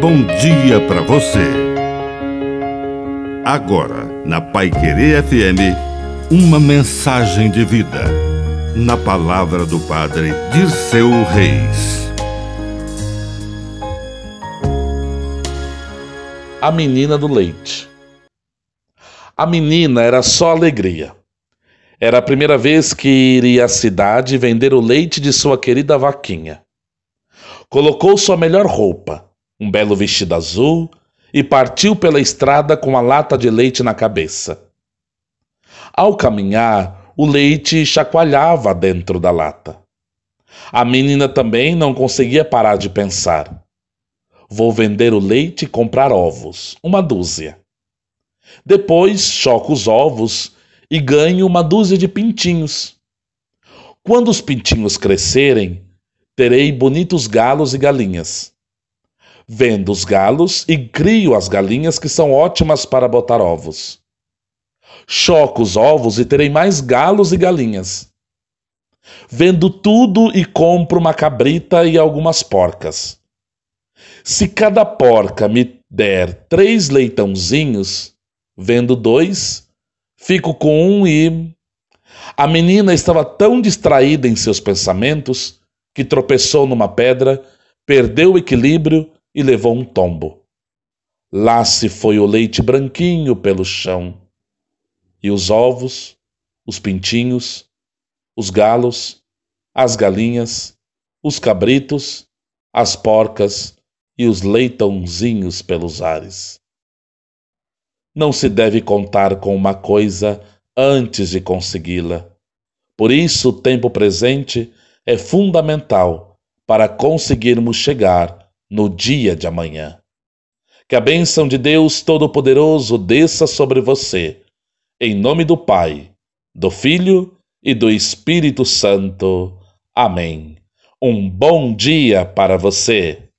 bom dia para você. Agora, na Pai Querer FM, uma mensagem de vida. Na palavra do Padre Dirceu Reis. A menina do leite. A menina era só alegria. Era a primeira vez que iria à cidade vender o leite de sua querida vaquinha. Colocou sua melhor roupa, um belo vestido azul, e partiu pela estrada com a lata de leite na cabeça. Ao caminhar, o leite chacoalhava dentro da lata. A menina também não conseguia parar de pensar. Vou vender o leite e comprar ovos, uma dúzia. Depois choco os ovos e ganho uma dúzia de pintinhos. Quando os pintinhos crescerem, terei bonitos galos e galinhas. Vendo os galos e crio as galinhas que são ótimas para botar ovos. Choco os ovos e terei mais galos e galinhas. Vendo tudo e compro uma cabrita e algumas porcas. Se cada porca me der três leitãozinhos, vendo dois, Fico com um e. A menina estava tão distraída em seus pensamentos que tropeçou numa pedra, perdeu o equilíbrio e levou um tombo. Lá se foi o leite branquinho pelo chão. E os ovos, os pintinhos, os galos, as galinhas, os cabritos, as porcas e os leitãozinhos pelos ares. Não se deve contar com uma coisa antes de consegui-la. Por isso, o tempo presente é fundamental para conseguirmos chegar no dia de amanhã. Que a bênção de Deus Todo-Poderoso desça sobre você, em nome do Pai, do Filho e do Espírito Santo. Amém. Um bom dia para você.